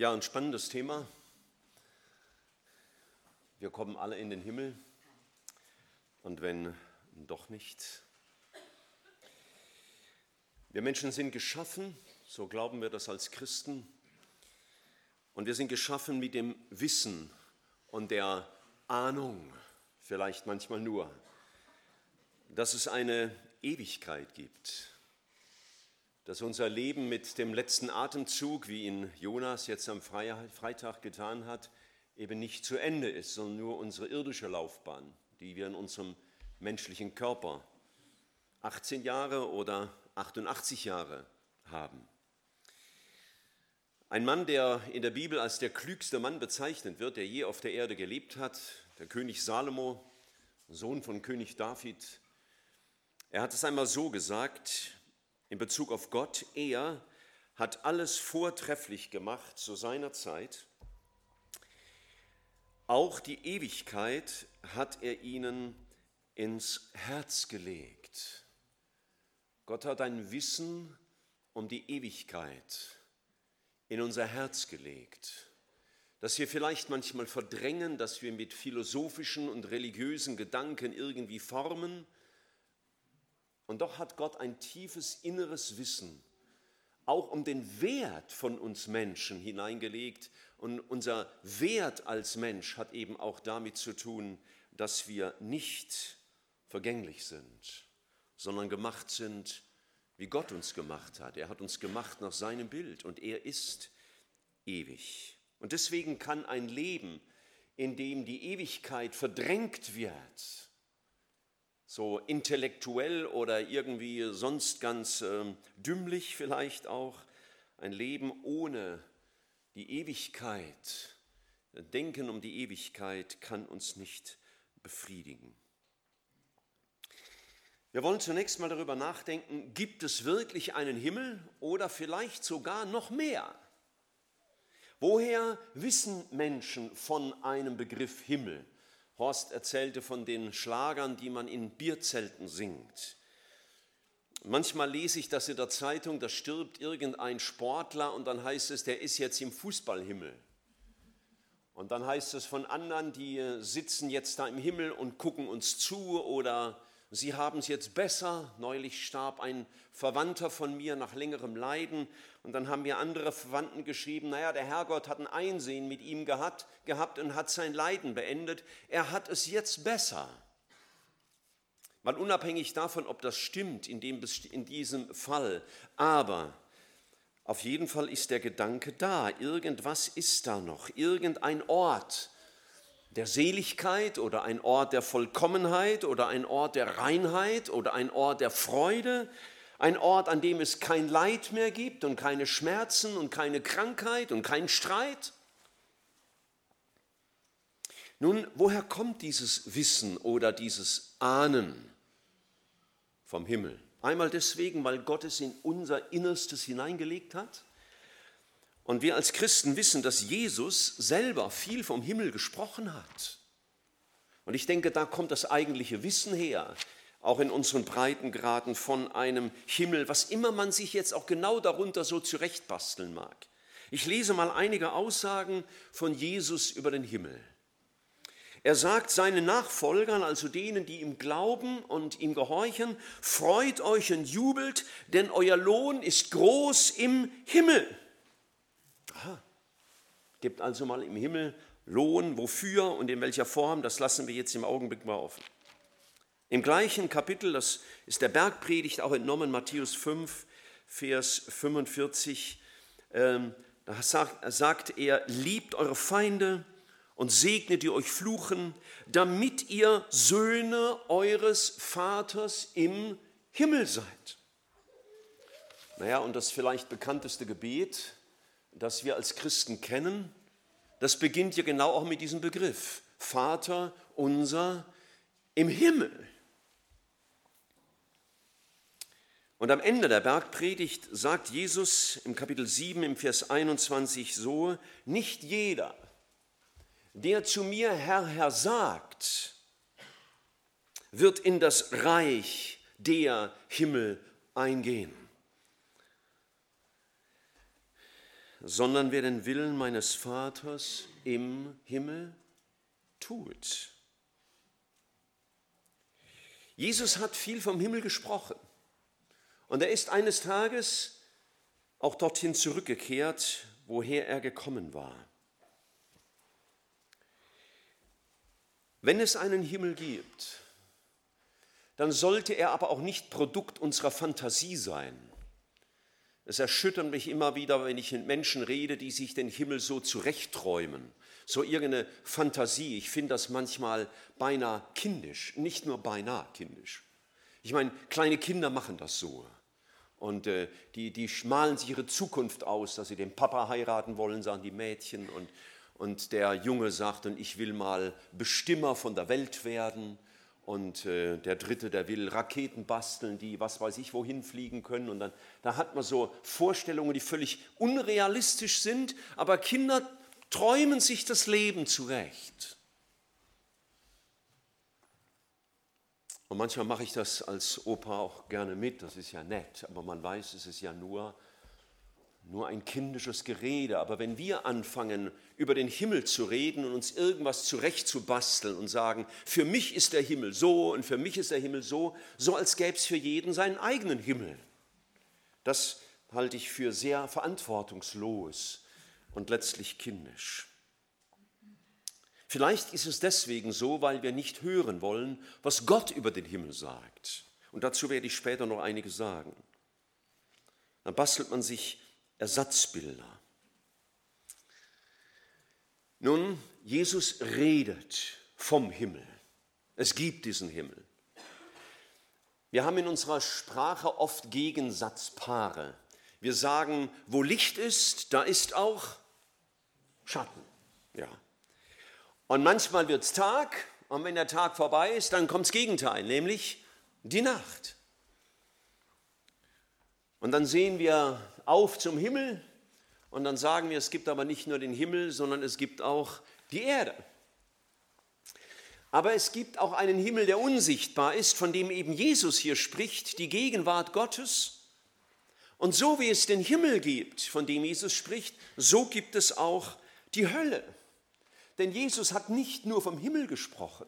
Ja, ein spannendes Thema. Wir kommen alle in den Himmel und wenn doch nicht. Wir Menschen sind geschaffen, so glauben wir das als Christen, und wir sind geschaffen mit dem Wissen und der Ahnung, vielleicht manchmal nur, dass es eine Ewigkeit gibt, dass unser Leben mit dem letzten Atemzug, wie ihn Jonas jetzt am Freitag getan hat, eben nicht zu Ende ist, sondern nur unsere irdische Laufbahn, die wir in unserem menschlichen Körper 18 Jahre oder 88 Jahre haben. Ein Mann, der in der Bibel als der klügste Mann bezeichnet wird, der je auf der Erde gelebt hat, der König Salomo, Sohn von König David, er hat es einmal so gesagt, in Bezug auf Gott. Er hat alles vortrefflich gemacht zu seiner Zeit. Auch die Ewigkeit hat er ihnen ins Herz gelegt. Gott hat ein Wissen um die Ewigkeit in unser Herz gelegt, dass wir vielleicht manchmal verdrängen, dass wir mit philosophischen und religiösen Gedanken irgendwie formen, und doch hat Gott ein tiefes inneres Wissen, auch um den Wert von uns Menschen hineingelegt. Und unser Wert als Mensch hat eben auch damit zu tun, dass wir nicht vergänglich sind, sondern gemacht sind, wie Gott uns gemacht hat. Er hat uns gemacht nach seinem Bild und er ist ewig. Und deswegen kann ein Leben, in dem die Ewigkeit verdrängt wird, so intellektuell oder irgendwie sonst ganz äh, dümmlich vielleicht auch, ein Leben ohne die Ewigkeit, Denken um die Ewigkeit kann uns nicht befriedigen. Wir wollen zunächst mal darüber nachdenken, gibt es wirklich einen Himmel oder vielleicht sogar noch mehr? Woher wissen Menschen von einem Begriff Himmel? Horst erzählte von den Schlagern, die man in Bierzelten singt. Manchmal lese ich das in der Zeitung, da stirbt irgendein Sportler und dann heißt es, der ist jetzt im Fußballhimmel. Und dann heißt es von anderen, die sitzen jetzt da im Himmel und gucken uns zu oder Sie haben es jetzt besser. Neulich starb ein Verwandter von mir nach längerem Leiden. Und dann haben mir andere Verwandten geschrieben, naja, der Herrgott hat ein Einsehen mit ihm gehabt, gehabt und hat sein Leiden beendet. Er hat es jetzt besser. Weil unabhängig davon, ob das stimmt in, dem, in diesem Fall, aber auf jeden Fall ist der Gedanke da. Irgendwas ist da noch. Irgendein Ort, der Seligkeit oder ein Ort der Vollkommenheit oder ein Ort der Reinheit oder ein Ort der Freude, ein Ort, an dem es kein Leid mehr gibt und keine Schmerzen und keine Krankheit und kein Streit. Nun, woher kommt dieses Wissen oder dieses Ahnen vom Himmel? Einmal deswegen, weil Gott es in unser Innerstes hineingelegt hat und wir als Christen wissen, dass Jesus selber viel vom Himmel gesprochen hat. Und ich denke, da kommt das eigentliche Wissen her, auch in unseren Breitengraden von einem Himmel, was immer man sich jetzt auch genau darunter so zurechtbasteln mag. Ich lese mal einige Aussagen von Jesus über den Himmel. Er sagt seinen Nachfolgern, also denen, die ihm glauben und ihm gehorchen, freut euch und jubelt, denn euer Lohn ist groß im Himmel. Aha. Gibt also mal im Himmel Lohn, wofür und in welcher Form, das lassen wir jetzt im Augenblick mal offen. Im gleichen Kapitel, das ist der Bergpredigt auch entnommen, Matthäus 5, Vers 45, ähm, da sagt, sagt er, liebt eure Feinde und segnet die euch fluchen, damit ihr Söhne eures Vaters im Himmel seid. Naja, und das vielleicht bekannteste Gebet das wir als Christen kennen, das beginnt ja genau auch mit diesem Begriff. Vater unser im Himmel. Und am Ende der Bergpredigt sagt Jesus im Kapitel 7 im Vers 21 so, nicht jeder, der zu mir Herr, Herr sagt, wird in das Reich der Himmel eingehen sondern wer den Willen meines Vaters im Himmel tut. Jesus hat viel vom Himmel gesprochen und er ist eines Tages auch dorthin zurückgekehrt, woher er gekommen war. Wenn es einen Himmel gibt, dann sollte er aber auch nicht Produkt unserer Fantasie sein. Es erschüttert mich immer wieder, wenn ich mit Menschen rede, die sich den Himmel so zurechtträumen, so irgendeine Fantasie. Ich finde das manchmal beinahe kindisch, nicht nur beinahe kindisch. Ich meine, kleine Kinder machen das so. Und äh, die, die malen sich ihre Zukunft aus, dass sie den Papa heiraten wollen, sagen die Mädchen. Und, und der Junge sagt, und ich will mal Bestimmer von der Welt werden. Und äh, der Dritte, der will Raketen basteln, die was weiß ich wohin fliegen können. Und dann da hat man so Vorstellungen, die völlig unrealistisch sind, aber Kinder träumen sich das Leben zurecht. Und manchmal mache ich das als Opa auch gerne mit, das ist ja nett, aber man weiß, es ist ja nur, nur ein kindisches Gerede. Aber wenn wir anfangen, über den Himmel zu reden und uns irgendwas zurechtzubasteln und sagen, für mich ist der Himmel so und für mich ist der Himmel so, so als gäbe es für jeden seinen eigenen Himmel. Das halte ich für sehr verantwortungslos und letztlich kindisch. Vielleicht ist es deswegen so, weil wir nicht hören wollen, was Gott über den Himmel sagt. Und dazu werde ich später noch einiges sagen. Dann bastelt man sich Ersatzbilder. Nun, Jesus redet vom Himmel. Es gibt diesen Himmel. Wir haben in unserer Sprache oft Gegensatzpaare. Wir sagen, wo Licht ist, da ist auch Schatten. Ja. Und manchmal wird es Tag und wenn der Tag vorbei ist, dann kommt das Gegenteil, nämlich die Nacht. Und dann sehen wir auf zum Himmel und dann sagen wir, es gibt aber nicht nur den Himmel, sondern es gibt auch die Erde. Aber es gibt auch einen Himmel, der unsichtbar ist, von dem eben Jesus hier spricht, die Gegenwart Gottes. Und so wie es den Himmel gibt, von dem Jesus spricht, so gibt es auch die Hölle. Denn Jesus hat nicht nur vom Himmel gesprochen,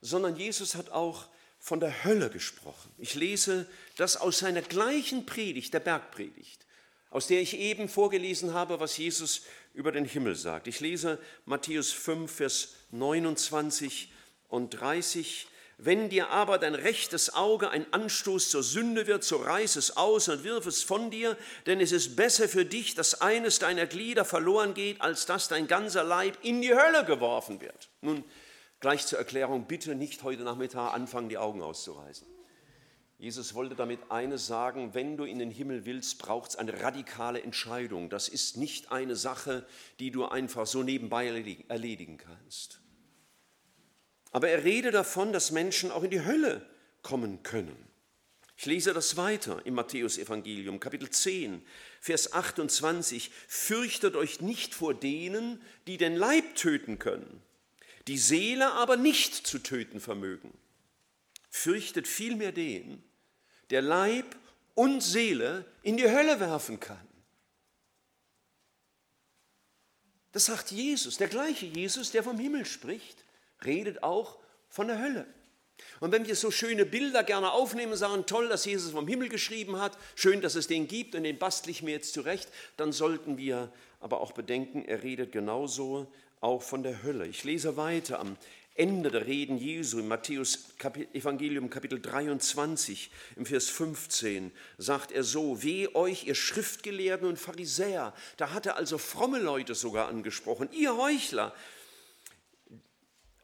sondern Jesus hat auch von der Hölle gesprochen. Ich lese das aus seiner gleichen Predigt, der Bergpredigt, aus der ich eben vorgelesen habe, was Jesus über den Himmel sagt. Ich lese Matthäus 5, Vers 29 und 30. Wenn dir aber dein rechtes Auge ein Anstoß zur Sünde wird, so reiß es aus und wirf es von dir, denn es ist besser für dich, dass eines deiner Glieder verloren geht, als dass dein ganzer Leib in die Hölle geworfen wird. Nun, gleich zur Erklärung, bitte nicht heute Nachmittag anfangen, die Augen auszureißen. Jesus wollte damit eines sagen, wenn du in den Himmel willst, braucht es eine radikale Entscheidung. Das ist nicht eine Sache, die du einfach so nebenbei erledigen kannst. Aber er redet davon, dass Menschen auch in die Hölle kommen können. Ich lese das weiter im Matthäusevangelium, Kapitel 10, Vers 28. Fürchtet euch nicht vor denen, die den Leib töten können, die Seele aber nicht zu töten vermögen. Fürchtet vielmehr den, der Leib und Seele in die Hölle werfen kann. Das sagt Jesus, der gleiche Jesus, der vom Himmel spricht redet auch von der Hölle. Und wenn wir so schöne Bilder gerne aufnehmen, sagen, toll, dass Jesus vom Himmel geschrieben hat, schön, dass es den gibt und den bastle ich mir jetzt zurecht, dann sollten wir aber auch bedenken, er redet genauso auch von der Hölle. Ich lese weiter am Ende der Reden Jesu im Matthäus Evangelium Kapitel 23 im Vers 15 sagt er so, weh euch ihr Schriftgelehrten und Pharisäer. Da hat er also fromme Leute sogar angesprochen, ihr Heuchler,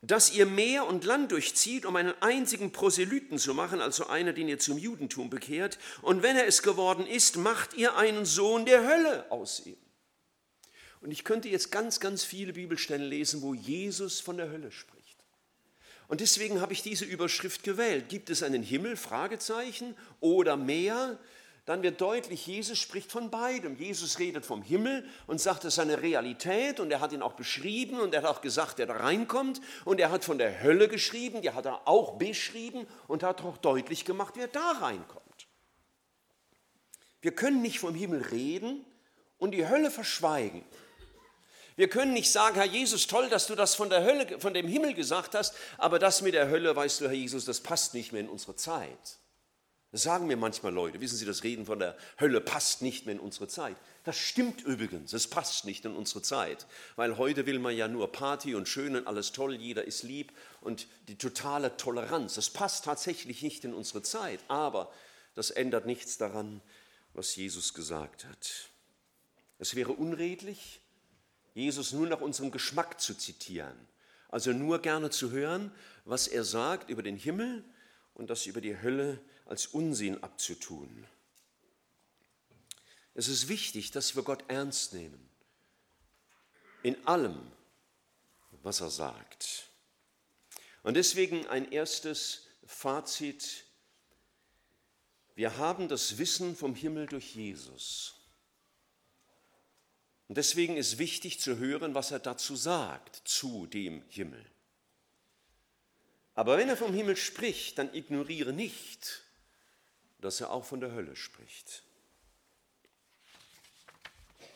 dass ihr Meer und Land durchzieht, um einen einzigen Proselyten zu machen, also einer, den ihr zum Judentum bekehrt. Und wenn er es geworden ist, macht ihr einen Sohn der Hölle aus ihm. Und ich könnte jetzt ganz, ganz viele Bibelstellen lesen, wo Jesus von der Hölle spricht. Und deswegen habe ich diese Überschrift gewählt. Gibt es einen Himmel? Fragezeichen. Oder Meer? dann wird deutlich, Jesus spricht von beidem. Jesus redet vom Himmel und sagt, es ist eine Realität und er hat ihn auch beschrieben und er hat auch gesagt, der da reinkommt und er hat von der Hölle geschrieben, die hat er auch beschrieben und hat auch deutlich gemacht, wer da reinkommt. Wir können nicht vom Himmel reden, und die Hölle verschweigen. Wir können nicht sagen, Herr Jesus, toll, dass du das von der Hölle, von dem Himmel gesagt hast, aber das mit der Hölle, weißt du, Herr Jesus, das passt nicht mehr in unsere Zeit. Das sagen mir manchmal Leute, wissen Sie, das Reden von der Hölle passt nicht mehr in unsere Zeit. Das stimmt übrigens, es passt nicht in unsere Zeit, weil heute will man ja nur Party und schön und alles toll, jeder ist lieb und die totale Toleranz. Das passt tatsächlich nicht in unsere Zeit, aber das ändert nichts daran, was Jesus gesagt hat. Es wäre unredlich, Jesus nur nach unserem Geschmack zu zitieren. Also nur gerne zu hören, was er sagt über den Himmel und das über die Hölle als Unsinn abzutun. Es ist wichtig, dass wir Gott ernst nehmen. In allem, was er sagt. Und deswegen ein erstes Fazit. Wir haben das Wissen vom Himmel durch Jesus. Und deswegen ist wichtig zu hören, was er dazu sagt, zu dem Himmel. Aber wenn er vom Himmel spricht, dann ignoriere nicht, dass er auch von der Hölle spricht.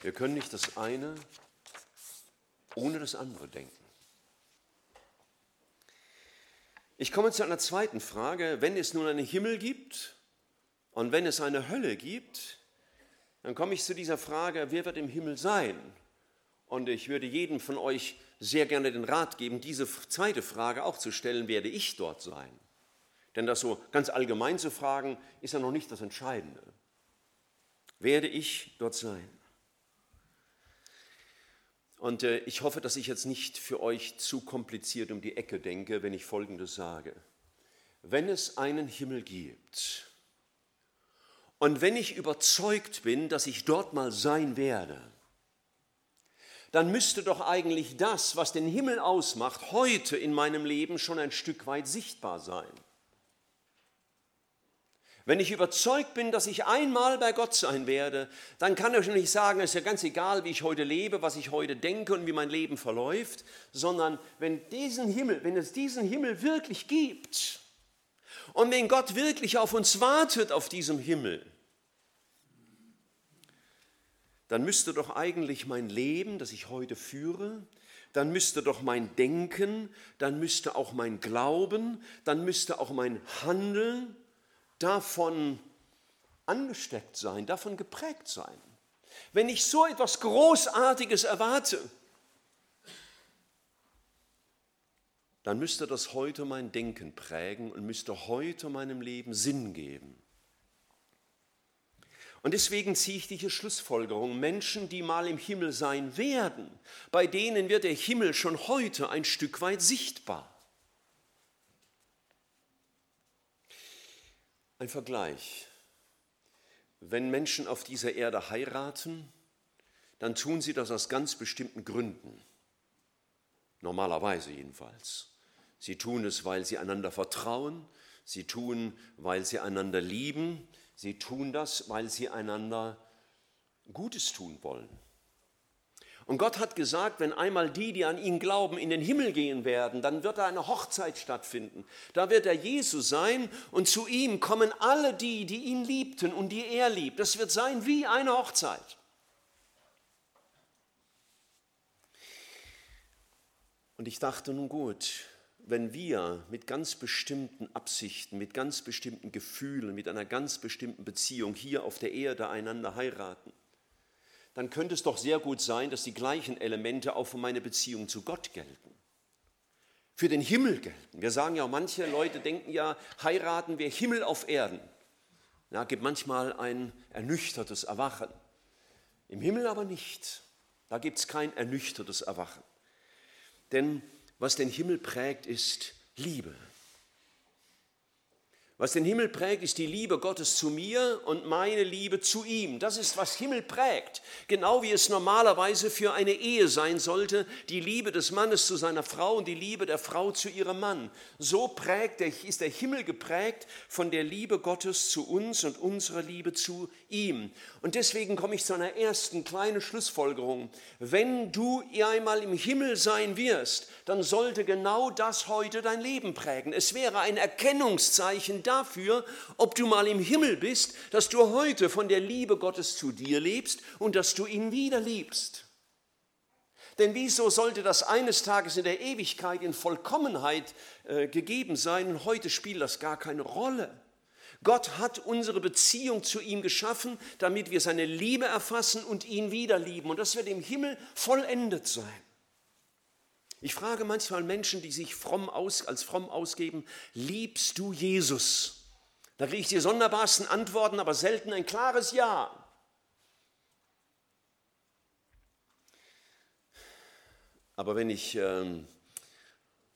Wir können nicht das eine ohne das andere denken. Ich komme zu einer zweiten Frage. Wenn es nun einen Himmel gibt und wenn es eine Hölle gibt, dann komme ich zu dieser Frage, wer wird im Himmel sein? Und ich würde jedem von euch sehr gerne den Rat geben, diese zweite Frage auch zu stellen, werde ich dort sein? Denn das so ganz allgemein zu fragen, ist ja noch nicht das Entscheidende. Werde ich dort sein? Und äh, ich hoffe, dass ich jetzt nicht für euch zu kompliziert um die Ecke denke, wenn ich Folgendes sage. Wenn es einen Himmel gibt, und wenn ich überzeugt bin, dass ich dort mal sein werde, dann müsste doch eigentlich das, was den Himmel ausmacht, heute in meinem Leben schon ein Stück weit sichtbar sein. Wenn ich überzeugt bin, dass ich einmal bei Gott sein werde, dann kann ich nicht sagen, es ist ja ganz egal, wie ich heute lebe, was ich heute denke und wie mein Leben verläuft, sondern wenn diesen Himmel, wenn es diesen Himmel wirklich gibt und wenn Gott wirklich auf uns wartet auf diesem Himmel, dann müsste doch eigentlich mein Leben, das ich heute führe, dann müsste doch mein Denken, dann müsste auch mein Glauben, dann müsste auch mein Handeln davon angesteckt sein, davon geprägt sein. Wenn ich so etwas Großartiges erwarte, dann müsste das heute mein Denken prägen und müsste heute meinem Leben Sinn geben. Und deswegen ziehe ich diese Schlussfolgerung, Menschen, die mal im Himmel sein werden, bei denen wird der Himmel schon heute ein Stück weit sichtbar. Ein Vergleich. Wenn Menschen auf dieser Erde heiraten, dann tun sie das aus ganz bestimmten Gründen. Normalerweise jedenfalls. Sie tun es, weil sie einander vertrauen, sie tun, weil sie einander lieben, Sie tun das, weil sie einander Gutes tun wollen. Und Gott hat gesagt, wenn einmal die, die an ihn glauben, in den Himmel gehen werden, dann wird da eine Hochzeit stattfinden. Da wird er Jesus sein und zu ihm kommen alle die, die ihn liebten und die er liebt. Das wird sein wie eine Hochzeit. Und ich dachte, nun gut, wenn wir mit ganz bestimmten Absichten, mit ganz bestimmten Gefühlen, mit einer ganz bestimmten Beziehung hier auf der Erde einander heiraten, dann könnte es doch sehr gut sein, dass die gleichen Elemente auch für meine Beziehung zu Gott gelten. Für den Himmel gelten. Wir sagen ja, manche Leute denken ja, heiraten wir Himmel auf Erden. Ja, gibt manchmal ein ernüchtertes Erwachen. Im Himmel aber nicht. Da gibt es kein ernüchtertes Erwachen. Denn was den Himmel prägt, ist Liebe. Was den Himmel prägt, ist die Liebe Gottes zu mir und meine Liebe zu ihm. Das ist, was Himmel prägt. Genau wie es normalerweise für eine Ehe sein sollte, die Liebe des Mannes zu seiner Frau und die Liebe der Frau zu ihrem Mann. So prägt ist der Himmel geprägt von der Liebe Gottes zu uns und unserer Liebe zu ihm. Und deswegen komme ich zu einer ersten kleinen Schlussfolgerung. Wenn du einmal im Himmel sein wirst, dann sollte genau das heute dein Leben prägen. Es wäre ein Erkennungszeichen dafür, ob du mal im Himmel bist, dass du heute von der Liebe Gottes zu dir lebst und dass du ihn wieder liebst. Denn wieso sollte das eines Tages in der Ewigkeit in Vollkommenheit äh, gegeben sein und heute spielt das gar keine Rolle? Gott hat unsere Beziehung zu ihm geschaffen, damit wir seine Liebe erfassen und ihn wieder lieben. Und das wird im Himmel vollendet sein. Ich frage manchmal Menschen, die sich fromm aus, als fromm ausgeben, liebst du Jesus? Da kriege ich die sonderbarsten Antworten, aber selten ein klares Ja. Aber wenn ich, ähm,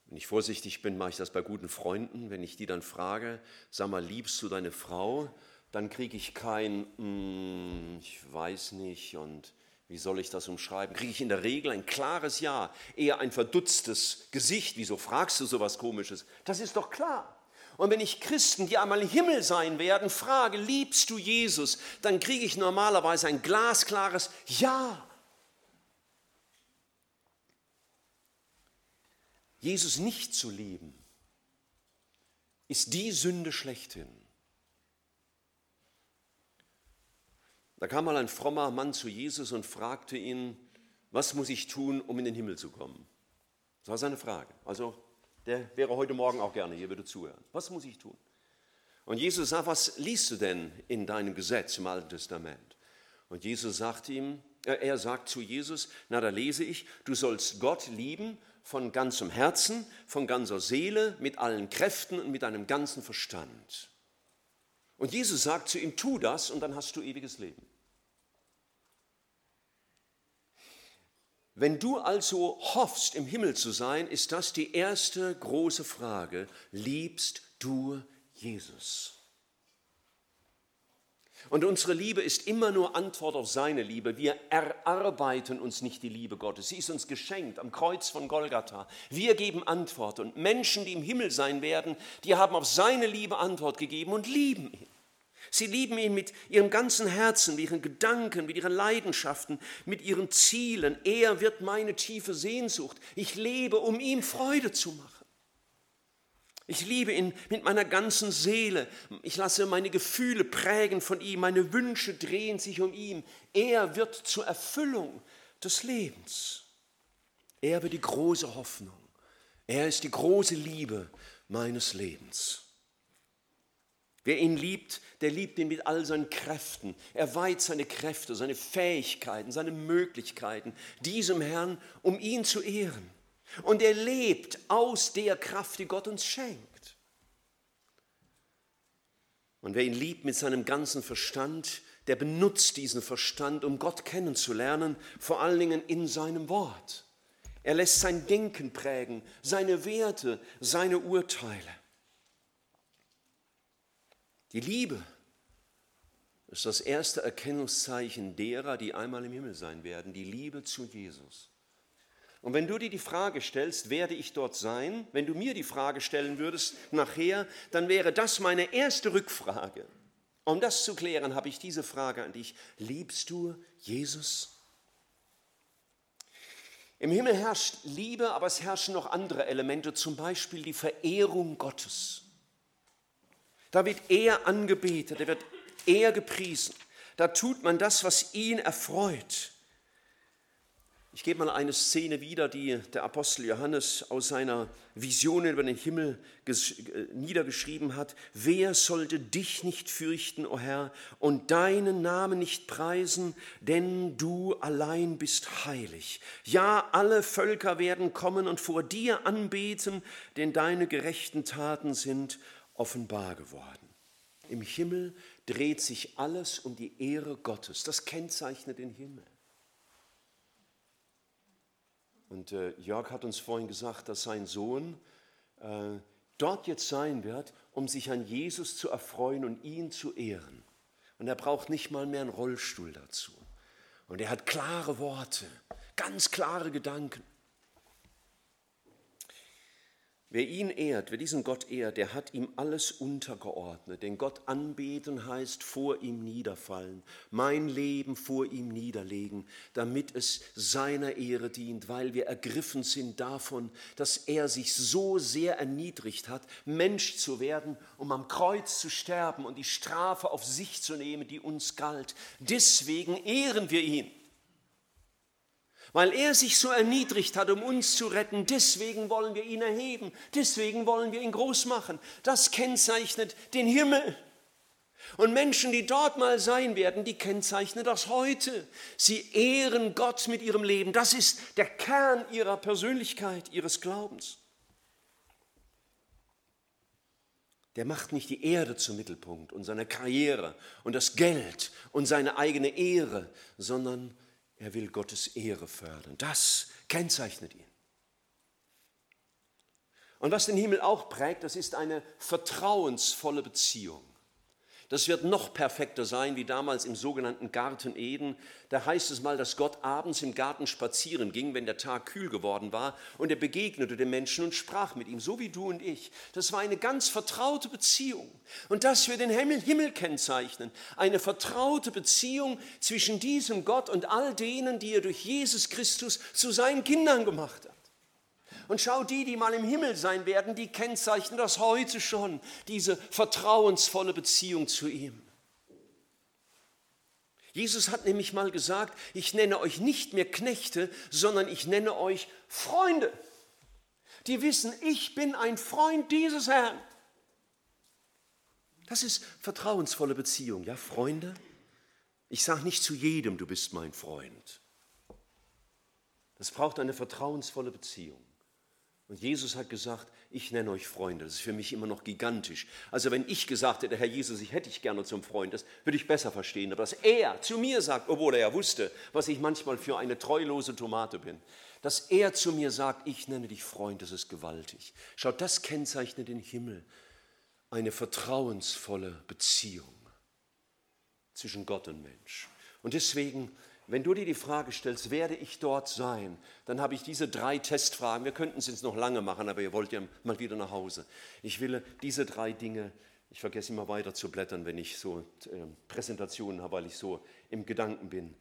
wenn ich vorsichtig bin, mache ich das bei guten Freunden. Wenn ich die dann frage, sag mal, liebst du deine Frau? Dann kriege ich kein, mm, ich weiß nicht und wie soll ich das umschreiben? Kriege ich in der Regel ein klares Ja, eher ein verdutztes Gesicht. Wieso fragst du sowas Komisches? Das ist doch klar. Und wenn ich Christen, die einmal im Himmel sein werden, frage, liebst du Jesus, dann kriege ich normalerweise ein glasklares Ja. Jesus nicht zu lieben, ist die Sünde schlechthin. Da kam mal ein frommer Mann zu Jesus und fragte ihn, was muss ich tun, um in den Himmel zu kommen? Das war seine Frage. Also der wäre heute Morgen auch gerne hier, würde zuhören. Was muss ich tun? Und Jesus sagt, was liest du denn in deinem Gesetz im Alten Testament? Und Jesus sagt ihm, äh, er sagt zu Jesus, na da lese ich, du sollst Gott lieben von ganzem Herzen, von ganzer Seele, mit allen Kräften und mit deinem ganzen Verstand. Und Jesus sagt zu ihm, tu das und dann hast du ewiges Leben. Wenn du also hoffst, im Himmel zu sein, ist das die erste große Frage. Liebst du Jesus? Und unsere Liebe ist immer nur Antwort auf seine Liebe. Wir erarbeiten uns nicht die Liebe Gottes. Sie ist uns geschenkt am Kreuz von Golgatha. Wir geben Antwort. Und Menschen, die im Himmel sein werden, die haben auf seine Liebe Antwort gegeben und lieben ihn. Sie lieben ihn mit ihrem ganzen Herzen, mit ihren Gedanken, mit ihren Leidenschaften, mit ihren Zielen. Er wird meine tiefe Sehnsucht. Ich lebe, um ihm Freude zu machen. Ich liebe ihn mit meiner ganzen Seele. Ich lasse meine Gefühle prägen von ihm. Meine Wünsche drehen sich um ihn. Er wird zur Erfüllung des Lebens. Er wird die große Hoffnung. Er ist die große Liebe meines Lebens. Wer ihn liebt, der liebt ihn mit all seinen Kräften. Er weiht seine Kräfte, seine Fähigkeiten, seine Möglichkeiten diesem Herrn, um ihn zu ehren. Und er lebt aus der Kraft, die Gott uns schenkt. Und wer ihn liebt mit seinem ganzen Verstand, der benutzt diesen Verstand, um Gott kennenzulernen, vor allen Dingen in seinem Wort. Er lässt sein Denken prägen, seine Werte, seine Urteile. Die Liebe ist das erste Erkennungszeichen derer, die einmal im Himmel sein werden, die Liebe zu Jesus. Und wenn du dir die Frage stellst, werde ich dort sein, wenn du mir die Frage stellen würdest nachher, dann wäre das meine erste Rückfrage. Um das zu klären, habe ich diese Frage an dich. Liebst du Jesus? Im Himmel herrscht Liebe, aber es herrschen noch andere Elemente, zum Beispiel die Verehrung Gottes. Da wird er angebetet, da wird er gepriesen. Da tut man das, was ihn erfreut. Ich gebe mal eine Szene wieder, die der Apostel Johannes aus seiner Vision über den Himmel äh, niedergeschrieben hat. Wer sollte dich nicht fürchten, o oh Herr, und deinen Namen nicht preisen, denn du allein bist heilig. Ja, alle Völker werden kommen und vor dir anbeten, denn deine gerechten Taten sind offenbar geworden. Im Himmel dreht sich alles um die Ehre Gottes. Das kennzeichnet den Himmel. Und äh, Jörg hat uns vorhin gesagt, dass sein Sohn äh, dort jetzt sein wird, um sich an Jesus zu erfreuen und ihn zu ehren. Und er braucht nicht mal mehr einen Rollstuhl dazu. Und er hat klare Worte, ganz klare Gedanken. Wer ihn ehrt, wer diesen Gott ehrt, der hat ihm alles untergeordnet. Denn Gott anbeten heißt vor ihm niederfallen, mein Leben vor ihm niederlegen, damit es seiner Ehre dient, weil wir ergriffen sind davon, dass er sich so sehr erniedrigt hat, Mensch zu werden, um am Kreuz zu sterben und die Strafe auf sich zu nehmen, die uns galt. Deswegen ehren wir ihn weil er sich so erniedrigt hat, um uns zu retten. Deswegen wollen wir ihn erheben, deswegen wollen wir ihn groß machen. Das kennzeichnet den Himmel. Und Menschen, die dort mal sein werden, die kennzeichnen das heute. Sie ehren Gott mit ihrem Leben. Das ist der Kern ihrer Persönlichkeit, ihres Glaubens. Der macht nicht die Erde zum Mittelpunkt und seine Karriere und das Geld und seine eigene Ehre, sondern er will Gottes Ehre fördern. Das kennzeichnet ihn. Und was den Himmel auch prägt, das ist eine vertrauensvolle Beziehung. Das wird noch perfekter sein wie damals im sogenannten Garten Eden. Da heißt es mal, dass Gott abends im Garten spazieren ging, wenn der Tag kühl geworden war, und er begegnete dem Menschen und sprach mit ihm, so wie du und ich. Das war eine ganz vertraute Beziehung. Und das wird den Himmel, Himmel kennzeichnen. Eine vertraute Beziehung zwischen diesem Gott und all denen, die er durch Jesus Christus zu seinen Kindern gemacht hat. Und schau, die, die mal im Himmel sein werden, die kennzeichnen das heute schon, diese vertrauensvolle Beziehung zu ihm. Jesus hat nämlich mal gesagt, ich nenne euch nicht mehr Knechte, sondern ich nenne euch Freunde. Die wissen, ich bin ein Freund dieses Herrn. Das ist vertrauensvolle Beziehung, ja, Freunde. Ich sage nicht zu jedem, du bist mein Freund. Das braucht eine vertrauensvolle Beziehung. Und Jesus hat gesagt, ich nenne euch Freunde. Das ist für mich immer noch gigantisch. Also wenn ich gesagt hätte, Herr Jesus, ich hätte dich gerne zum Freund, das würde ich besser verstehen. Aber dass er zu mir sagt, obwohl er ja wusste, was ich manchmal für eine treulose Tomate bin, dass er zu mir sagt, ich nenne dich Freund, das ist gewaltig. Schaut, das kennzeichnet den Himmel. Eine vertrauensvolle Beziehung zwischen Gott und Mensch. Und deswegen wenn du dir die Frage stellst, werde ich dort sein, dann habe ich diese drei Testfragen. Wir könnten es jetzt noch lange machen, aber ihr wollt ja mal wieder nach Hause. Ich will diese drei Dinge, ich vergesse immer weiter zu blättern, wenn ich so äh, Präsentationen habe, weil ich so im Gedanken bin.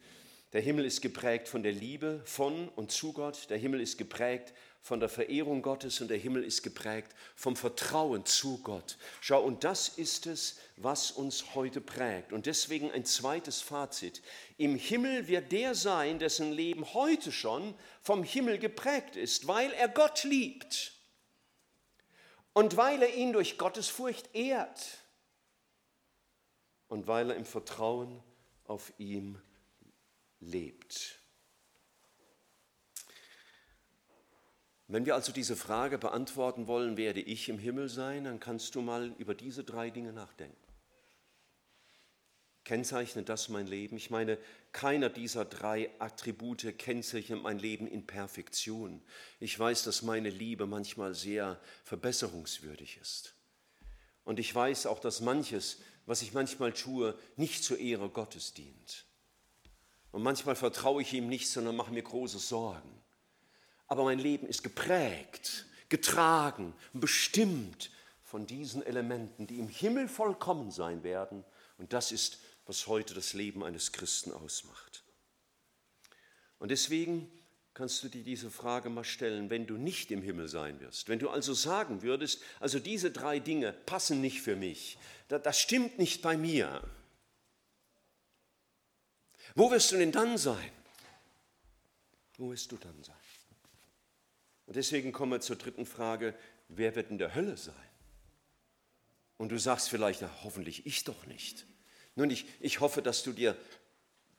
Der Himmel ist geprägt von der Liebe von und zu Gott. Der Himmel ist geprägt von der Verehrung Gottes und der Himmel ist geprägt vom Vertrauen zu Gott. Schau, und das ist es, was uns heute prägt. Und deswegen ein zweites Fazit. Im Himmel wird der sein, dessen Leben heute schon vom Himmel geprägt ist, weil er Gott liebt und weil er ihn durch Gottes Furcht ehrt und weil er im Vertrauen auf ihn lebt. Wenn wir also diese Frage beantworten wollen, werde ich im Himmel sein, dann kannst du mal über diese drei Dinge nachdenken. Kennzeichnet das mein Leben? Ich meine, keiner dieser drei Attribute kennzeichnet mein Leben in Perfektion. Ich weiß, dass meine Liebe manchmal sehr verbesserungswürdig ist. Und ich weiß auch, dass manches, was ich manchmal tue, nicht zur Ehre Gottes dient. Und manchmal vertraue ich ihm nicht, sondern mache mir große Sorgen aber mein Leben ist geprägt, getragen, bestimmt von diesen Elementen, die im Himmel vollkommen sein werden. Und das ist, was heute das Leben eines Christen ausmacht. Und deswegen kannst du dir diese Frage mal stellen, wenn du nicht im Himmel sein wirst. Wenn du also sagen würdest, also diese drei Dinge passen nicht für mich, das stimmt nicht bei mir. Wo wirst du denn dann sein? Wo wirst du dann sein? Und deswegen kommen wir zur dritten Frage, wer wird in der Hölle sein? Und du sagst vielleicht, na, hoffentlich ich doch nicht. Nun, ich, ich hoffe, dass du dir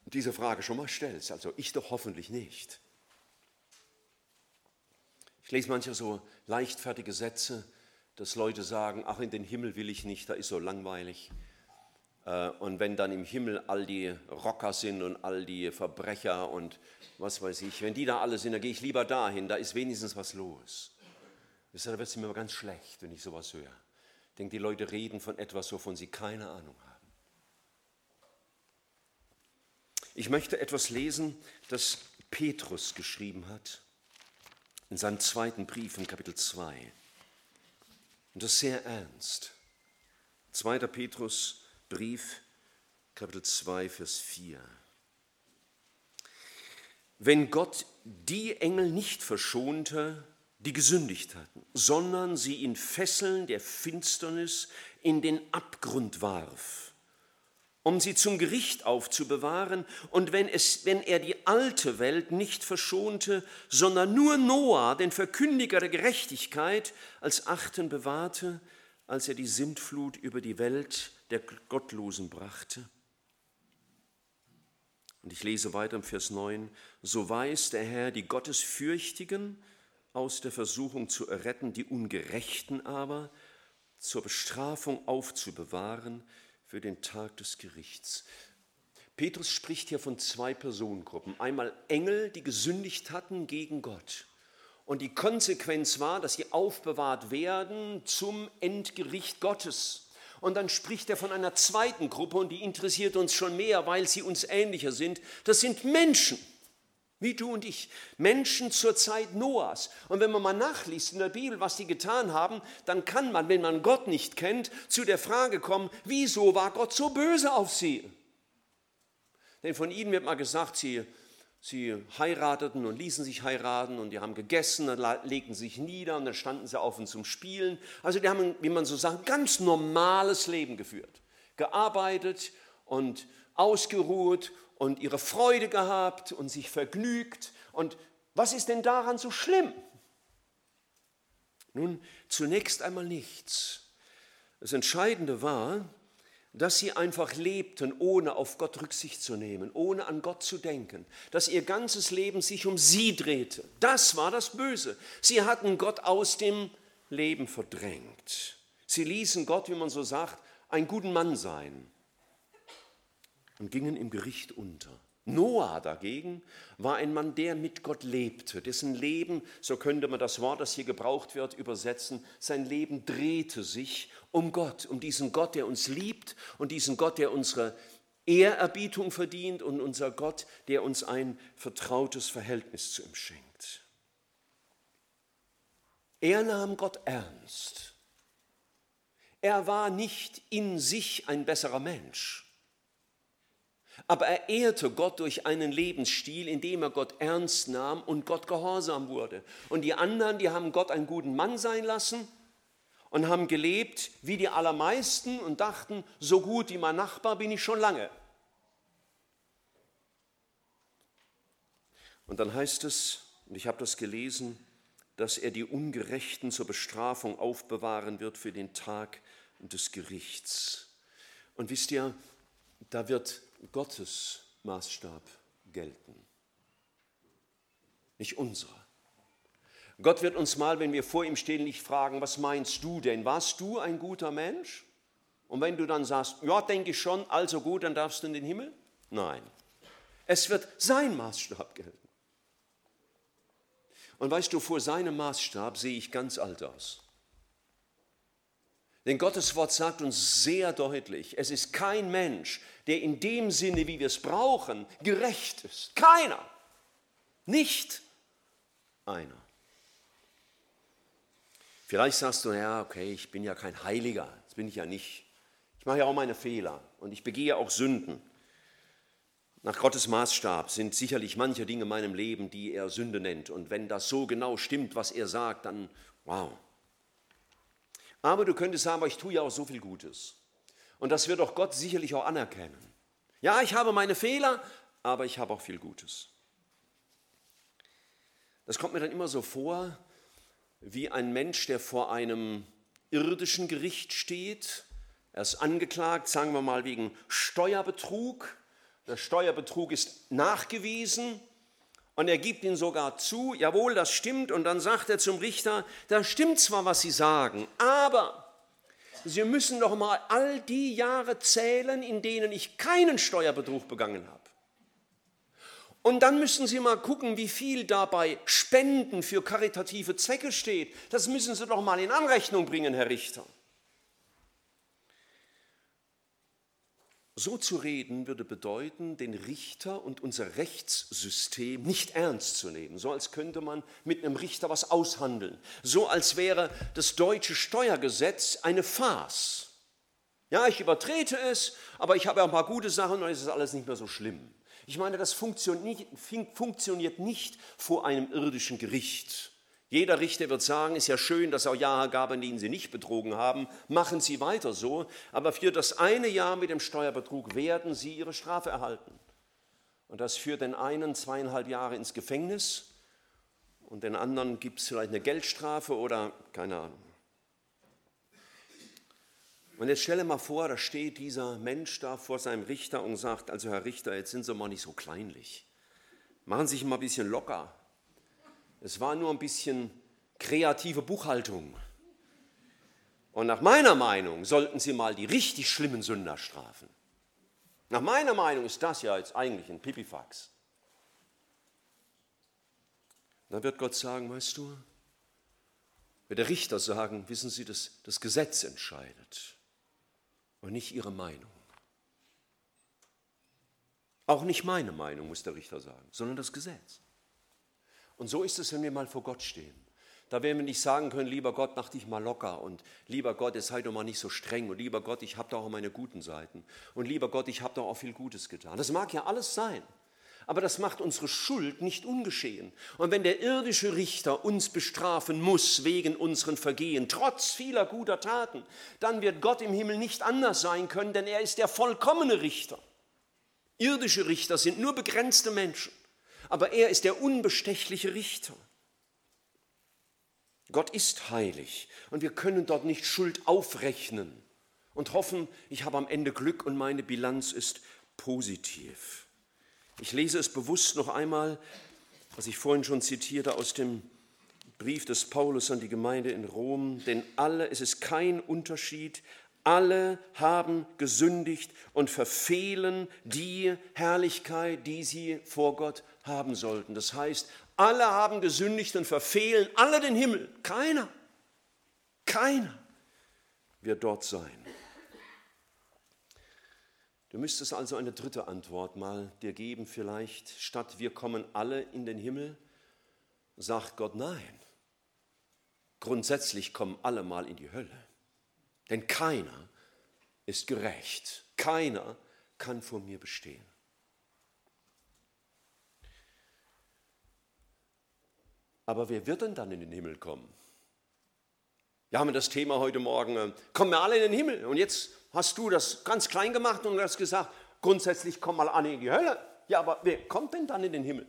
diese Frage schon mal stellst. Also ich doch hoffentlich nicht. Ich lese manchmal so leichtfertige Sätze, dass Leute sagen, ach, in den Himmel will ich nicht, da ist so langweilig. Äh, und wenn dann im Himmel all die Rocker sind und all die Verbrecher und was weiß ich, wenn die da alle sind, dann gehe ich lieber dahin, da ist wenigstens was los. Da wird es mir immer ganz schlecht, wenn ich sowas höre. Ich denke, die Leute reden von etwas, wovon sie keine Ahnung haben. Ich möchte etwas lesen, das Petrus geschrieben hat in seinem zweiten Brief in Kapitel 2. Und das sehr ernst. 2. Petrus Brief, Kapitel 2, Vers 4. Wenn Gott die Engel nicht verschonte, die gesündigt hatten, sondern sie in Fesseln der Finsternis in den Abgrund warf, um sie zum Gericht aufzubewahren, und wenn, es, wenn er die alte Welt nicht verschonte, sondern nur Noah, den Verkündiger der Gerechtigkeit, als Achten bewahrte, als er die Sintflut über die Welt der Gottlosen brachte. Und ich lese weiter im Vers 9, so weiß der Herr die Gottesfürchtigen aus der Versuchung zu erretten, die Ungerechten aber zur Bestrafung aufzubewahren für den Tag des Gerichts. Petrus spricht hier von zwei Personengruppen. Einmal Engel, die gesündigt hatten gegen Gott. Und die Konsequenz war, dass sie aufbewahrt werden zum Endgericht Gottes. Und dann spricht er von einer zweiten Gruppe und die interessiert uns schon mehr, weil sie uns ähnlicher sind. Das sind Menschen, wie du und ich. Menschen zur Zeit Noahs. Und wenn man mal nachliest in der Bibel, was die getan haben, dann kann man, wenn man Gott nicht kennt, zu der Frage kommen, wieso war Gott so böse auf sie? Denn von ihnen wird mal gesagt, sie Sie heirateten und ließen sich heiraten und die haben gegessen, dann legten sich nieder und dann standen sie offen zum Spielen. Also die haben, wie man so sagt, ein ganz normales Leben geführt. Gearbeitet und ausgeruht und ihre Freude gehabt und sich vergnügt. Und was ist denn daran so schlimm? Nun, zunächst einmal nichts. Das Entscheidende war, dass sie einfach lebten, ohne auf Gott Rücksicht zu nehmen, ohne an Gott zu denken, dass ihr ganzes Leben sich um sie drehte. Das war das Böse. Sie hatten Gott aus dem Leben verdrängt. Sie ließen Gott, wie man so sagt, einen guten Mann sein und gingen im Gericht unter. Noah dagegen war ein Mann, der mit Gott lebte, dessen Leben, so könnte man das Wort, das hier gebraucht wird, übersetzen, sein Leben drehte sich um Gott, um diesen Gott, der uns liebt und diesen Gott, der unsere Ehrerbietung verdient und unser Gott, der uns ein vertrautes Verhältnis zu ihm schenkt. Er nahm Gott ernst. Er war nicht in sich ein besserer Mensch. Aber er ehrte Gott durch einen Lebensstil, in dem er Gott ernst nahm und Gott gehorsam wurde. Und die anderen, die haben Gott einen guten Mann sein lassen und haben gelebt wie die allermeisten und dachten, so gut wie mein Nachbar bin ich schon lange. Und dann heißt es, und ich habe das gelesen, dass er die Ungerechten zur Bestrafung aufbewahren wird für den Tag des Gerichts. Und wisst ihr, da wird Gottes Maßstab gelten, nicht unserer. Gott wird uns mal, wenn wir vor ihm stehen, nicht fragen, was meinst du denn? Warst du ein guter Mensch? Und wenn du dann sagst, ja, denke ich schon, also gut, dann darfst du in den Himmel? Nein. Es wird sein Maßstab gelten. Und weißt du, vor seinem Maßstab sehe ich ganz alt aus. Denn Gottes Wort sagt uns sehr deutlich, es ist kein Mensch, der in dem Sinne, wie wir es brauchen, gerecht ist. Keiner. Nicht einer. Vielleicht sagst du, ja, okay, ich bin ja kein Heiliger, das bin ich ja nicht. Ich mache ja auch meine Fehler und ich begehe auch Sünden. Nach Gottes Maßstab sind sicherlich manche Dinge in meinem Leben, die er Sünde nennt. Und wenn das so genau stimmt, was er sagt, dann wow, aber du könntest sagen, aber ich tue ja auch so viel Gutes. Und das wird auch Gott sicherlich auch anerkennen. Ja, ich habe meine Fehler, aber ich habe auch viel Gutes. Das kommt mir dann immer so vor, wie ein Mensch, der vor einem irdischen Gericht steht. Er ist angeklagt, sagen wir mal, wegen Steuerbetrug. Der Steuerbetrug ist nachgewiesen und er gibt ihn sogar zu, jawohl, das stimmt. Und dann sagt er zum Richter, das stimmt zwar, was Sie sagen, aber Sie müssen doch mal all die Jahre zählen, in denen ich keinen Steuerbetrug begangen habe. Und dann müssen Sie mal gucken, wie viel dabei Spenden für karitative Zwecke steht. Das müssen Sie doch mal in Anrechnung bringen, Herr Richter. So zu reden würde bedeuten, den Richter und unser Rechtssystem nicht ernst zu nehmen, so als könnte man mit einem Richter was aushandeln, so als wäre das deutsche Steuergesetz eine Farce. Ja, ich übertrete es, aber ich habe ja ein paar gute Sachen und es ist alles nicht mehr so schlimm. Ich meine, das funktioniert nicht vor einem irdischen Gericht. Jeder Richter wird sagen, ist ja schön, dass auch Jahre gab, in denen Sie nicht betrogen haben, machen Sie weiter so, aber für das eine Jahr mit dem Steuerbetrug werden Sie Ihre Strafe erhalten. Und das führt den einen zweieinhalb Jahre ins Gefängnis und den anderen gibt es vielleicht eine Geldstrafe oder keine Ahnung. Und jetzt stelle mal vor, da steht dieser Mensch da vor seinem Richter und sagt, also Herr Richter, jetzt sind Sie mal nicht so kleinlich. Machen Sie sich mal ein bisschen locker. Es war nur ein bisschen kreative Buchhaltung. Und nach meiner Meinung sollten Sie mal die richtig schlimmen Sünder strafen. Nach meiner Meinung ist das ja jetzt eigentlich ein Pipifax. Dann wird Gott sagen, weißt du, wird der Richter sagen, wissen Sie, dass das Gesetz entscheidet und nicht Ihre Meinung. Auch nicht meine Meinung, muss der Richter sagen, sondern das Gesetz. Und so ist es, wenn wir mal vor Gott stehen. Da werden wir nicht sagen können, lieber Gott, mach dich mal locker und lieber Gott, jetzt sei doch mal nicht so streng und lieber Gott, ich habe doch auch meine guten Seiten und lieber Gott, ich habe doch auch viel Gutes getan. Das mag ja alles sein, aber das macht unsere Schuld nicht ungeschehen. Und wenn der irdische Richter uns bestrafen muss wegen unseren Vergehen, trotz vieler guter Taten, dann wird Gott im Himmel nicht anders sein können, denn er ist der vollkommene Richter. Irdische Richter sind nur begrenzte Menschen aber er ist der unbestechliche Richter. Gott ist heilig und wir können dort nicht Schuld aufrechnen und hoffen, ich habe am Ende Glück und meine Bilanz ist positiv. Ich lese es bewusst noch einmal, was ich vorhin schon zitierte aus dem Brief des Paulus an die Gemeinde in Rom, denn alle, es ist kein Unterschied, alle haben gesündigt und verfehlen die Herrlichkeit, die sie vor Gott haben sollten. Das heißt, alle haben gesündigt und verfehlen alle den Himmel. Keiner, keiner wird dort sein. Du müsstest also eine dritte Antwort mal dir geben, vielleicht statt wir kommen alle in den Himmel, sagt Gott nein. Grundsätzlich kommen alle mal in die Hölle. Denn keiner ist gerecht. Keiner kann vor mir bestehen. Aber wer wird denn dann in den Himmel kommen? Wir haben das Thema heute Morgen, äh, kommen wir alle in den Himmel. Und jetzt hast du das ganz klein gemacht und hast gesagt, grundsätzlich kommen mal alle in die Hölle. Ja, aber wer kommt denn dann in den Himmel?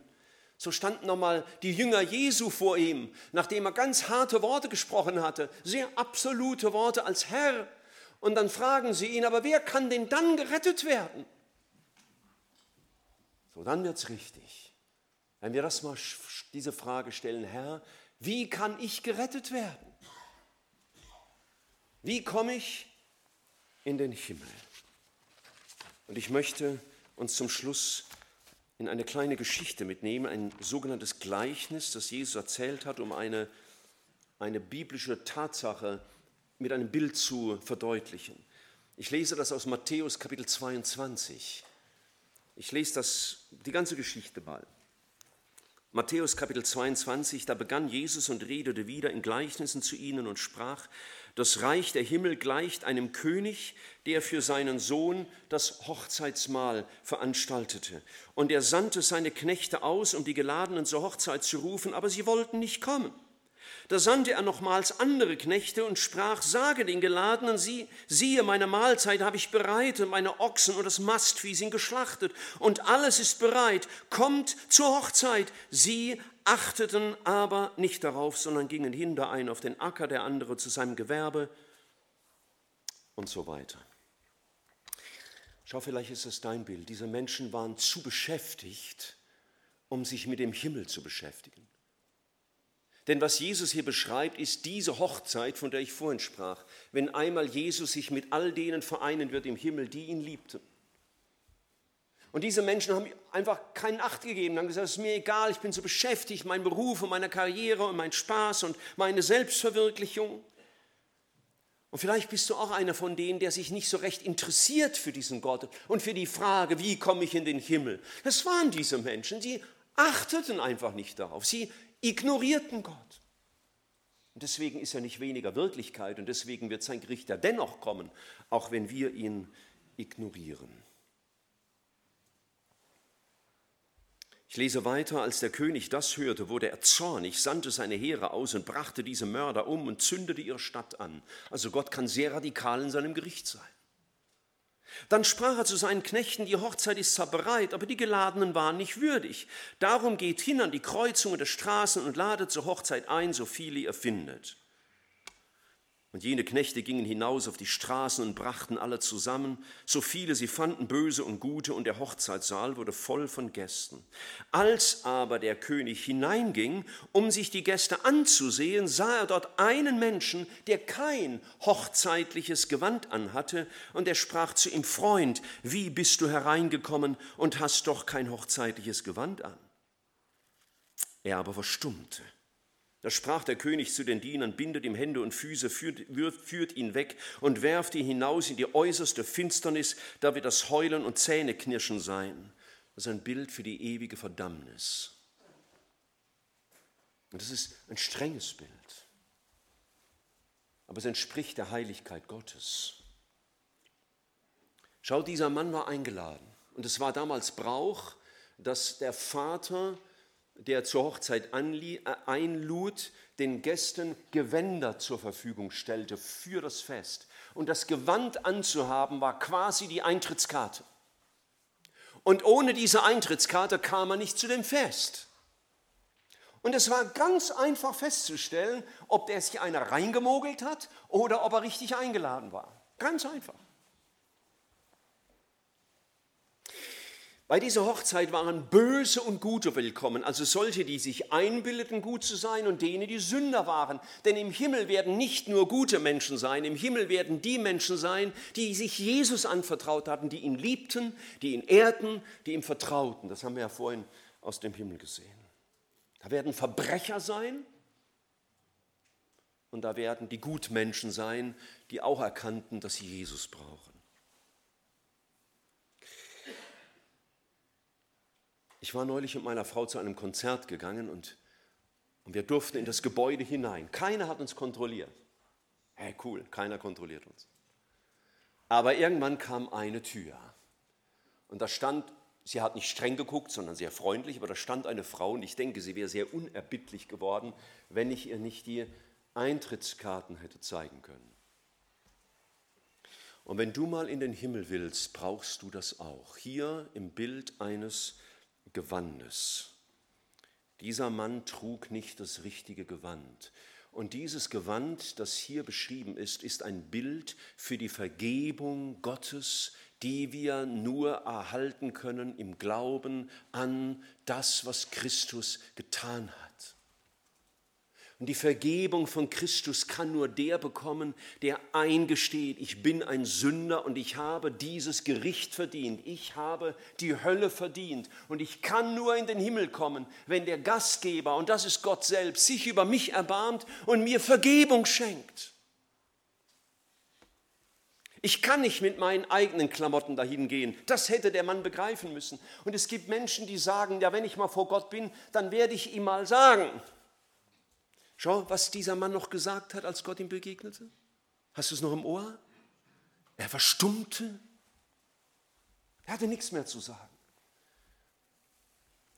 So standen nochmal die Jünger Jesu vor ihm, nachdem er ganz harte Worte gesprochen hatte, sehr absolute Worte als Herr. Und dann fragen sie ihn, aber wer kann denn dann gerettet werden? So, dann wird es richtig. Wenn wir das mal diese Frage stellen, Herr, wie kann ich gerettet werden? Wie komme ich in den Himmel? Und ich möchte uns zum Schluss in eine kleine Geschichte mitnehmen, ein sogenanntes Gleichnis, das Jesus erzählt hat, um eine, eine biblische Tatsache mit einem Bild zu verdeutlichen. Ich lese das aus Matthäus Kapitel 22. Ich lese das, die ganze Geschichte mal. Matthäus Kapitel 22, da begann Jesus und redete wieder in Gleichnissen zu ihnen und sprach, das Reich der Himmel gleicht einem König, der für seinen Sohn das Hochzeitsmahl veranstaltete. Und er sandte seine Knechte aus, um die Geladenen zur Hochzeit zu rufen, aber sie wollten nicht kommen. Da sandte er nochmals andere Knechte und sprach, sage den Geladenen, sie, siehe, meine Mahlzeit habe ich bereitet, meine Ochsen und das Mastvieh sind geschlachtet und alles ist bereit, kommt zur Hochzeit. Sie achteten aber nicht darauf, sondern gingen hin, der eine auf den Acker, der andere zu seinem Gewerbe und so weiter. Schau, vielleicht ist das dein Bild. Diese Menschen waren zu beschäftigt, um sich mit dem Himmel zu beschäftigen. Denn was Jesus hier beschreibt, ist diese Hochzeit, von der ich vorhin sprach, wenn einmal Jesus sich mit all denen vereinen wird im Himmel, die ihn liebten. Und diese Menschen haben einfach keinen Acht gegeben, haben gesagt, es ist mir egal, ich bin so beschäftigt, mein Beruf und meine Karriere und mein Spaß und meine Selbstverwirklichung. Und vielleicht bist du auch einer von denen, der sich nicht so recht interessiert für diesen Gott und für die Frage, wie komme ich in den Himmel. Das waren diese Menschen, sie achteten einfach nicht darauf, sie ignorierten Gott. Und deswegen ist er nicht weniger Wirklichkeit und deswegen wird sein Gericht ja dennoch kommen, auch wenn wir ihn ignorieren. Ich lese weiter, als der König das hörte, wurde er zornig, sandte seine Heere aus und brachte diese Mörder um und zündete ihre Stadt an. Also Gott kann sehr radikal in seinem Gericht sein. Dann sprach er zu seinen Knechten, die Hochzeit ist zwar bereit, aber die Geladenen waren nicht würdig. Darum geht hin an die Kreuzungen der Straßen und ladet zur Hochzeit ein, so viele ihr findet. Und jene Knechte gingen hinaus auf die Straßen und brachten alle zusammen, so viele sie fanden, böse und gute, und der Hochzeitssaal wurde voll von Gästen. Als aber der König hineinging, um sich die Gäste anzusehen, sah er dort einen Menschen, der kein hochzeitliches Gewand anhatte, und er sprach zu ihm, Freund, wie bist du hereingekommen und hast doch kein hochzeitliches Gewand an? Er aber verstummte. Da sprach der König zu den Dienern, bindet ihm Hände und Füße, führt, führt, ihn weg und werft ihn hinaus in die äußerste Finsternis, da wird das Heulen und Zähneknirschen sein. Das ist ein Bild für die ewige Verdammnis. Und das ist ein strenges Bild. Aber es entspricht der Heiligkeit Gottes. Schau, dieser Mann war eingeladen. Und es war damals Brauch, dass der Vater der zur Hochzeit äh, einlud, den Gästen Gewänder zur Verfügung stellte für das Fest. Und das Gewand anzuhaben war quasi die Eintrittskarte. Und ohne diese Eintrittskarte kam man nicht zu dem Fest. Und es war ganz einfach festzustellen, ob der sich einer reingemogelt hat oder ob er richtig eingeladen war. Ganz einfach. Bei dieser Hochzeit waren Böse und Gute willkommen, also solche, die sich einbildeten, gut zu sein und denen, die Sünder waren. Denn im Himmel werden nicht nur gute Menschen sein, im Himmel werden die Menschen sein, die sich Jesus anvertraut hatten, die ihn liebten, die ihn ehrten, die ihm vertrauten. Das haben wir ja vorhin aus dem Himmel gesehen. Da werden Verbrecher sein und da werden die Gutmenschen sein, die auch erkannten, dass sie Jesus brauchen. Ich war neulich mit meiner Frau zu einem Konzert gegangen und, und wir durften in das Gebäude hinein. Keiner hat uns kontrolliert. Hey, cool, keiner kontrolliert uns. Aber irgendwann kam eine Tür und da stand, sie hat nicht streng geguckt, sondern sehr freundlich, aber da stand eine Frau und ich denke, sie wäre sehr unerbittlich geworden, wenn ich ihr nicht die Eintrittskarten hätte zeigen können. Und wenn du mal in den Himmel willst, brauchst du das auch. Hier im Bild eines Gewandes. Dieser Mann trug nicht das richtige Gewand. Und dieses Gewand, das hier beschrieben ist, ist ein Bild für die Vergebung Gottes, die wir nur erhalten können im Glauben an das, was Christus getan hat. Und die Vergebung von Christus kann nur der bekommen, der eingesteht, ich bin ein Sünder und ich habe dieses Gericht verdient. Ich habe die Hölle verdient. Und ich kann nur in den Himmel kommen, wenn der Gastgeber, und das ist Gott selbst, sich über mich erbarmt und mir Vergebung schenkt. Ich kann nicht mit meinen eigenen Klamotten dahin gehen. Das hätte der Mann begreifen müssen. Und es gibt Menschen, die sagen, ja, wenn ich mal vor Gott bin, dann werde ich ihm mal sagen. Schau, was dieser Mann noch gesagt hat, als Gott ihm begegnete. Hast du es noch im Ohr? Er verstummte. Er hatte nichts mehr zu sagen.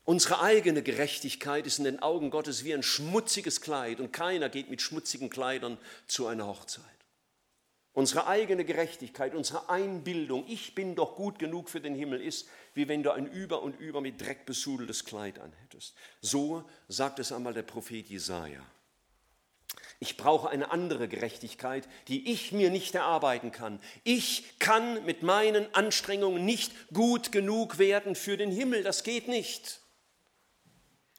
Unsere eigene Gerechtigkeit ist in den Augen Gottes wie ein schmutziges Kleid und keiner geht mit schmutzigen Kleidern zu einer Hochzeit. Unsere eigene Gerechtigkeit, unsere Einbildung, ich bin doch gut genug für den Himmel, ist, wie wenn du ein über und über mit Dreck besudeltes Kleid anhättest. So sagt es einmal der Prophet Jesaja. Ich brauche eine andere Gerechtigkeit, die ich mir nicht erarbeiten kann. Ich kann mit meinen Anstrengungen nicht gut genug werden für den Himmel. Das geht nicht.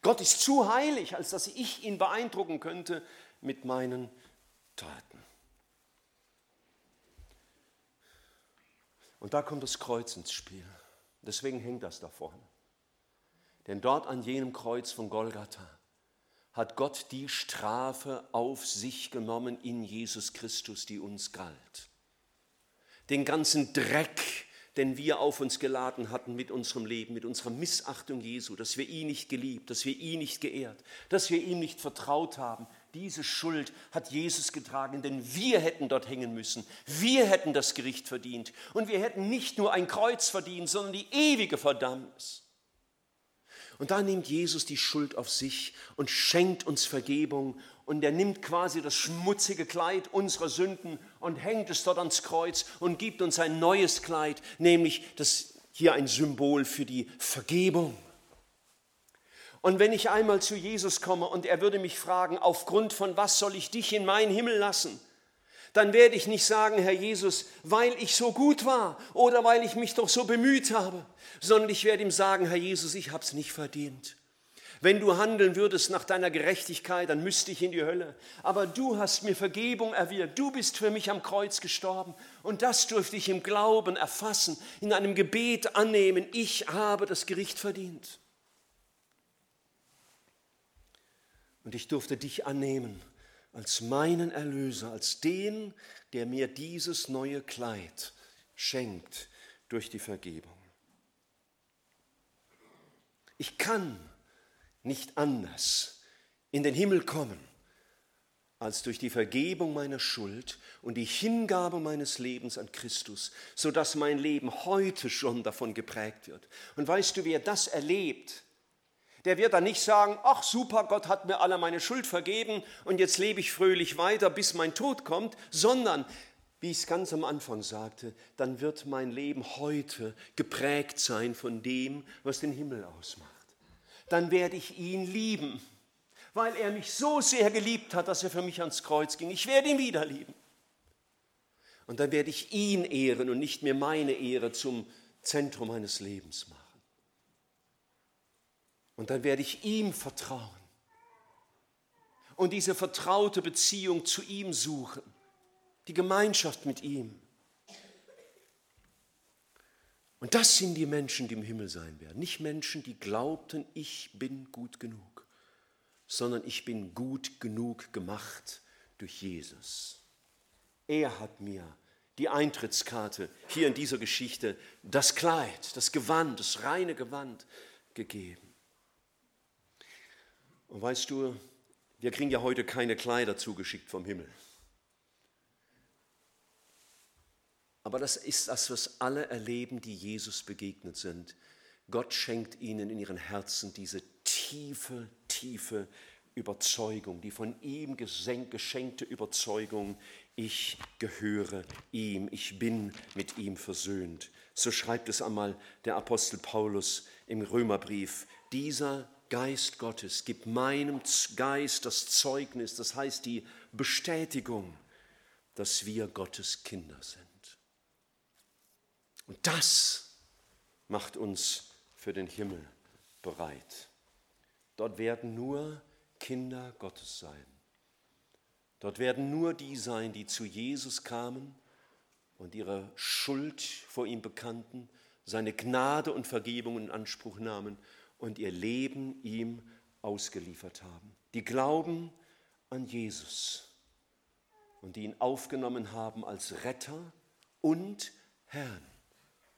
Gott ist zu heilig, als dass ich ihn beeindrucken könnte mit meinen Taten. Und da kommt das Kreuz ins Spiel. Deswegen hängt das da vorne. Denn dort an jenem Kreuz von Golgatha hat Gott die Strafe auf sich genommen in Jesus Christus, die uns galt. Den ganzen Dreck, den wir auf uns geladen hatten mit unserem Leben, mit unserer Missachtung Jesu, dass wir ihn nicht geliebt, dass wir ihn nicht geehrt, dass wir ihm nicht vertraut haben. Diese Schuld hat Jesus getragen, denn wir hätten dort hängen müssen. Wir hätten das Gericht verdient. Und wir hätten nicht nur ein Kreuz verdient, sondern die ewige Verdammnis. Und da nimmt Jesus die Schuld auf sich und schenkt uns Vergebung. Und er nimmt quasi das schmutzige Kleid unserer Sünden und hängt es dort ans Kreuz und gibt uns ein neues Kleid, nämlich das hier ein Symbol für die Vergebung. Und wenn ich einmal zu Jesus komme und er würde mich fragen, aufgrund von was soll ich dich in meinen Himmel lassen? Dann werde ich nicht sagen, Herr Jesus, weil ich so gut war oder weil ich mich doch so bemüht habe, sondern ich werde ihm sagen, Herr Jesus, ich habe es nicht verdient. Wenn du handeln würdest nach deiner Gerechtigkeit, dann müsste ich in die Hölle. Aber du hast mir Vergebung erwirkt. Du bist für mich am Kreuz gestorben. Und das durfte ich im Glauben erfassen, in einem Gebet annehmen. Ich habe das Gericht verdient. Und ich durfte dich annehmen als meinen Erlöser, als den, der mir dieses neue Kleid schenkt durch die Vergebung. Ich kann nicht anders in den Himmel kommen, als durch die Vergebung meiner Schuld und die Hingabe meines Lebens an Christus, sodass mein Leben heute schon davon geprägt wird. Und weißt du, wer das erlebt, der wird dann nicht sagen, ach super, Gott hat mir alle meine Schuld vergeben und jetzt lebe ich fröhlich weiter, bis mein Tod kommt, sondern, wie ich es ganz am Anfang sagte, dann wird mein Leben heute geprägt sein von dem, was den Himmel ausmacht. Dann werde ich ihn lieben, weil er mich so sehr geliebt hat, dass er für mich ans Kreuz ging. Ich werde ihn wieder lieben. Und dann werde ich ihn ehren und nicht mehr meine Ehre zum Zentrum meines Lebens machen. Und dann werde ich ihm vertrauen und diese vertraute Beziehung zu ihm suchen, die Gemeinschaft mit ihm. Und das sind die Menschen, die im Himmel sein werden. Nicht Menschen, die glaubten, ich bin gut genug, sondern ich bin gut genug gemacht durch Jesus. Er hat mir die Eintrittskarte hier in dieser Geschichte, das Kleid, das Gewand, das reine Gewand gegeben. Und weißt du, wir kriegen ja heute keine Kleider zugeschickt vom Himmel. Aber das ist das, was alle erleben, die Jesus begegnet sind. Gott schenkt ihnen in ihren Herzen diese tiefe, tiefe Überzeugung, die von ihm geschenkte Überzeugung, ich gehöre ihm, ich bin mit ihm versöhnt. So schreibt es einmal der Apostel Paulus im Römerbrief. Dieser Geist Gottes, gib meinem Geist das Zeugnis, das heißt die Bestätigung, dass wir Gottes Kinder sind. Und das macht uns für den Himmel bereit. Dort werden nur Kinder Gottes sein. Dort werden nur die sein, die zu Jesus kamen und ihre Schuld vor ihm bekannten, seine Gnade und Vergebung in Anspruch nahmen und ihr Leben ihm ausgeliefert haben. Die glauben an Jesus und die ihn aufgenommen haben als Retter und Herrn,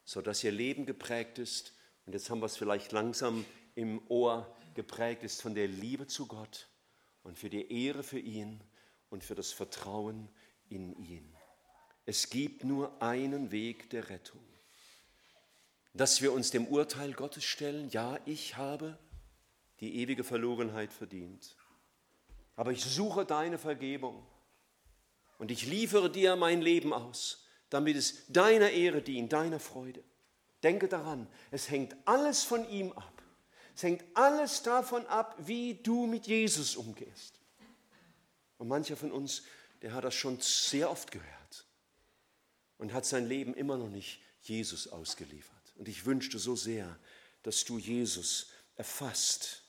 sodass ihr Leben geprägt ist, und jetzt haben wir es vielleicht langsam im Ohr geprägt ist von der Liebe zu Gott und für die Ehre für ihn und für das Vertrauen in ihn. Es gibt nur einen Weg der Rettung dass wir uns dem Urteil Gottes stellen, ja, ich habe die ewige Verlorenheit verdient. Aber ich suche deine Vergebung und ich liefere dir mein Leben aus, damit es deiner Ehre dient, deiner Freude. Denke daran, es hängt alles von ihm ab. Es hängt alles davon ab, wie du mit Jesus umgehst. Und mancher von uns, der hat das schon sehr oft gehört und hat sein Leben immer noch nicht Jesus ausgeliefert. Und ich wünschte so sehr, dass du Jesus erfasst.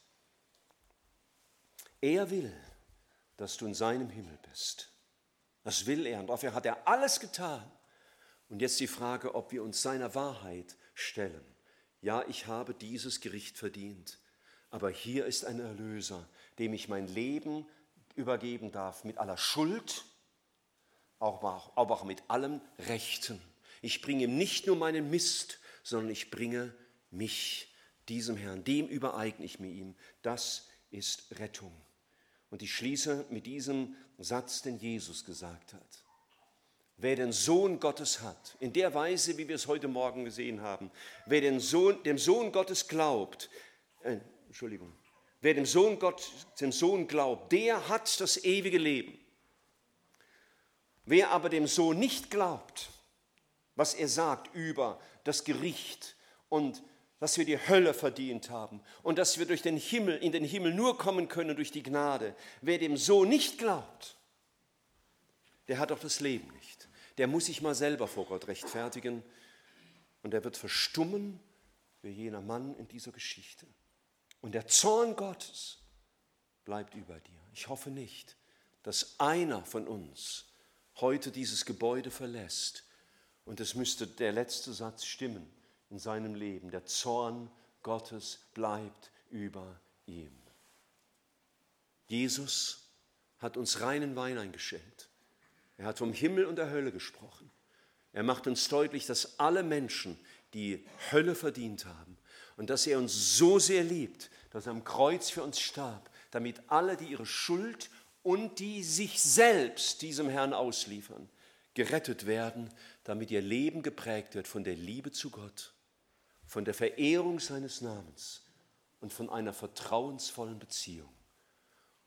Er will, dass du in seinem Himmel bist. Das will er und dafür hat er alles getan. Und jetzt die Frage, ob wir uns seiner Wahrheit stellen. Ja, ich habe dieses Gericht verdient, aber hier ist ein Erlöser, dem ich mein Leben übergeben darf mit aller Schuld, aber auch, mit allem Rechten. Ich bringe ihm nicht nur meinen Mist, sondern ich bringe mich diesem Herrn, dem übereigne ich mir ihm. Das ist Rettung. Und ich schließe mit diesem Satz, den Jesus gesagt hat. Wer den Sohn Gottes hat, in der Weise, wie wir es heute Morgen gesehen haben, wer den Sohn, dem Sohn Gottes glaubt, äh, Entschuldigung, wer dem Sohn Gott, dem Sohn glaubt, der hat das ewige Leben. Wer aber dem Sohn nicht glaubt, was er sagt über das Gericht und dass wir die Hölle verdient haben und dass wir durch den Himmel in den Himmel nur kommen können durch die Gnade. Wer dem so nicht glaubt, der hat auch das Leben nicht. Der muss sich mal selber vor Gott rechtfertigen und er wird verstummen wie jener Mann in dieser Geschichte. Und der Zorn Gottes bleibt über dir. Ich hoffe nicht, dass einer von uns heute dieses Gebäude verlässt und es müsste der letzte Satz stimmen in seinem Leben. Der Zorn Gottes bleibt über ihm. Jesus hat uns reinen Wein eingeschenkt. Er hat vom Himmel und der Hölle gesprochen. Er macht uns deutlich, dass alle Menschen die Hölle verdient haben und dass er uns so sehr liebt, dass er am Kreuz für uns starb, damit alle, die ihre Schuld und die sich selbst diesem Herrn ausliefern, gerettet werden, damit ihr Leben geprägt wird von der Liebe zu Gott von der Verehrung seines Namens und von einer vertrauensvollen Beziehung.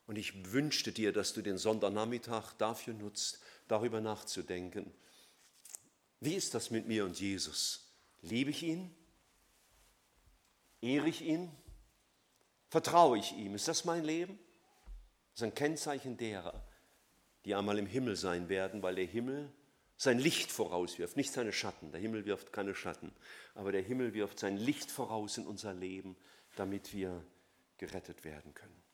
Und ich wünschte dir, dass du den Sonntagnachmittag dafür nutzt, darüber nachzudenken. Wie ist das mit mir und Jesus? Liebe ich ihn? Ehre ich ihn? Vertraue ich ihm? Ist das mein Leben? Das ist ein Kennzeichen derer, die einmal im Himmel sein werden, weil der Himmel sein Licht vorauswirft, nicht seine Schatten. Der Himmel wirft keine Schatten, aber der Himmel wirft sein Licht voraus in unser Leben, damit wir gerettet werden können.